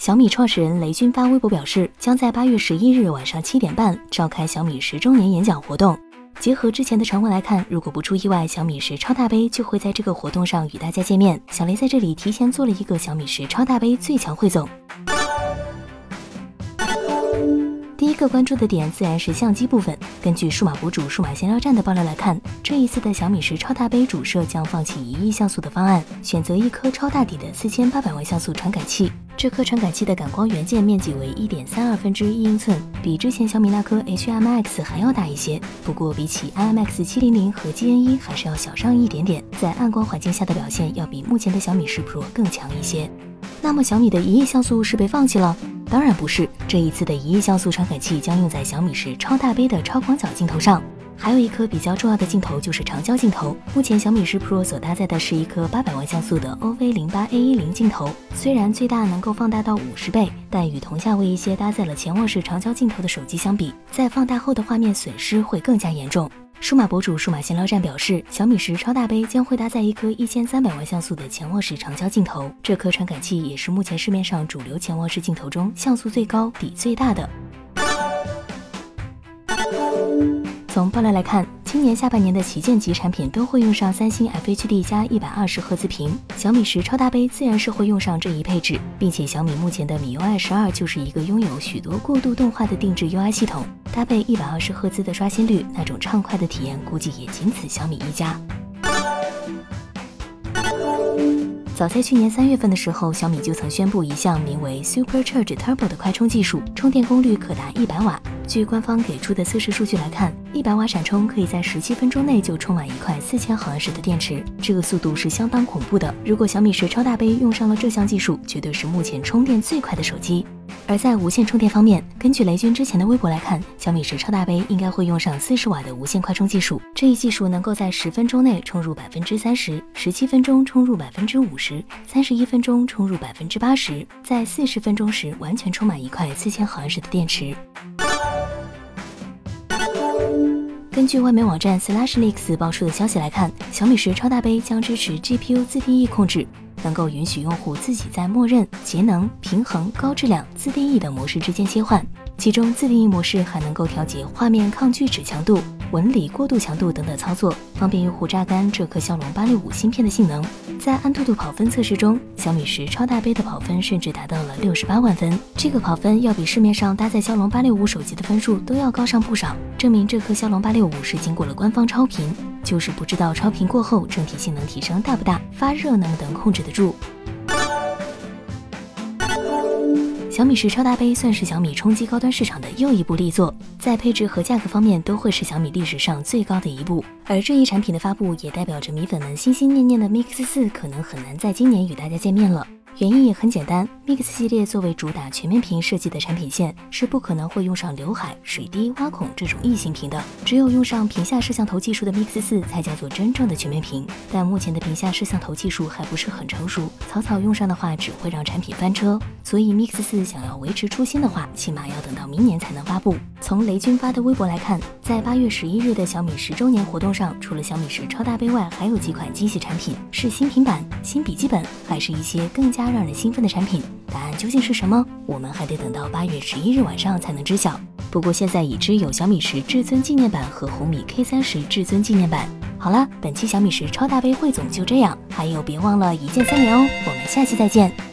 小米创始人雷军发微博表示，将在八月十一日晚上七点半召开小米十周年演讲活动。结合之前的传闻来看，如果不出意外，小米十超大杯就会在这个活动上与大家见面。小雷在这里提前做了一个小米十超大杯最强汇总。个关注的点自然是相机部分。根据数码博主数码闲聊站的爆料来看，这一次的小米十超大杯主摄将放弃一亿像素的方案，选择一颗超大底的四千八百万像素传感器。这颗传感器的感光元件面积为一点三二分之一英寸，比之前小米那颗 HMX 还要大一些。不过比起 IMX 七零零和 GN 一还是要小上一点点，在暗光环境下的表现要比目前的小米十 Pro 更强一些。那么小米的一亿像素是被放弃了？当然不是，这一次的一亿像素传感器将用在小米十超大杯的超广角镜头上。还有一颗比较重要的镜头就是长焦镜头。目前小米十 Pro 所搭载的是一颗八百万像素的 OV 零八 A 一零镜头，虽然最大能够放大到五十倍，但与同价位一些搭载了潜望式长焦镜头的手机相比，在放大后的画面损失会更加严重。数码博主数码闲聊站表示，小米十超大杯将会搭载一颗一千三百万像素的潜望式长焦镜头，这颗传感器也是目前市面上主流潜望式镜头中像素最高、底最大的。从爆料来看，今年下半年的旗舰级产品都会用上三星 FHD 加一百二十赫兹屏，小米十超大杯自然是会用上这一配置，并且小米目前的米 UI 十二就是一个拥有许多过渡动画的定制 UI 系统，搭配一百二十赫兹的刷新率，那种畅快的体验估计也仅此小米一家。早在去年三月份的时候，小米就曾宣布一项名为 Super Charge Turbo 的快充技术，充电功率可达一百瓦。据官方给出的测试数据来看，一百瓦闪充可以在十七分钟内就充满一块四千毫安时的电池，这个速度是相当恐怖的。如果小米十超大杯用上了这项技术，绝对是目前充电最快的手机。而在无线充电方面，根据雷军之前的微博来看，小米十超大杯应该会用上四十瓦的无线快充技术。这一技术能够在十分钟内充入百分之三十，十七分钟充入百分之五十，三十一分钟充入百分之八十，在四十分钟时完全充满一块四千毫安时的电池。根据外媒网站 SlashLeaks 爆出的消息来看，小米十超大杯将支持 GPU 自定义控制，能够允许用户自己在默认、节能、平衡、高质量、自定义等模式之间切换。其中，自定义模式还能够调节画面抗锯齿强度。纹理过渡强度等等操作，方便用户榨干这颗骁龙八六五芯片的性能。在安兔兔跑分测试中，小米十超大杯的跑分甚至达到了六十八万分，这个跑分要比市面上搭载骁龙八六五手机的分数都要高上不少，证明这颗骁龙八六五是经过了官方超频。就是不知道超频过后整体性能提升大不大，发热能不能控制得住。小米十超大杯算是小米冲击高端市场的又一部力作，在配置和价格方面都会是小米历史上最高的一步。而这一产品的发布，也代表着米粉们心心念念的 Mix 四可能很难在今年与大家见面了。原因也很简单，Mix 系列作为主打全面屏设计的产品线，是不可能会用上刘海、水滴、挖孔这种异形屏的。只有用上屏下摄像头技术的 Mix 四，才叫做真正的全面屏。但目前的屏下摄像头技术还不是很成熟，草草用上的话，只会让产品翻车。所以 Mix 四想要维持初心的话，起码要等到明年才能发布。从雷军发的微博来看，在八月十一日的小米十周年活动上，除了小米十超大杯外，还有几款惊喜产品，是新平板、新笔记本，还是一些更加。让人兴奋的产品，答案究竟是什么？我们还得等到八月十一日晚上才能知晓。不过现在已知有小米十至尊纪念版和红米 K 三十至尊纪念版。好了，本期小米十超大杯汇总就这样，还有别忘了一键三连哦。我们下期再见。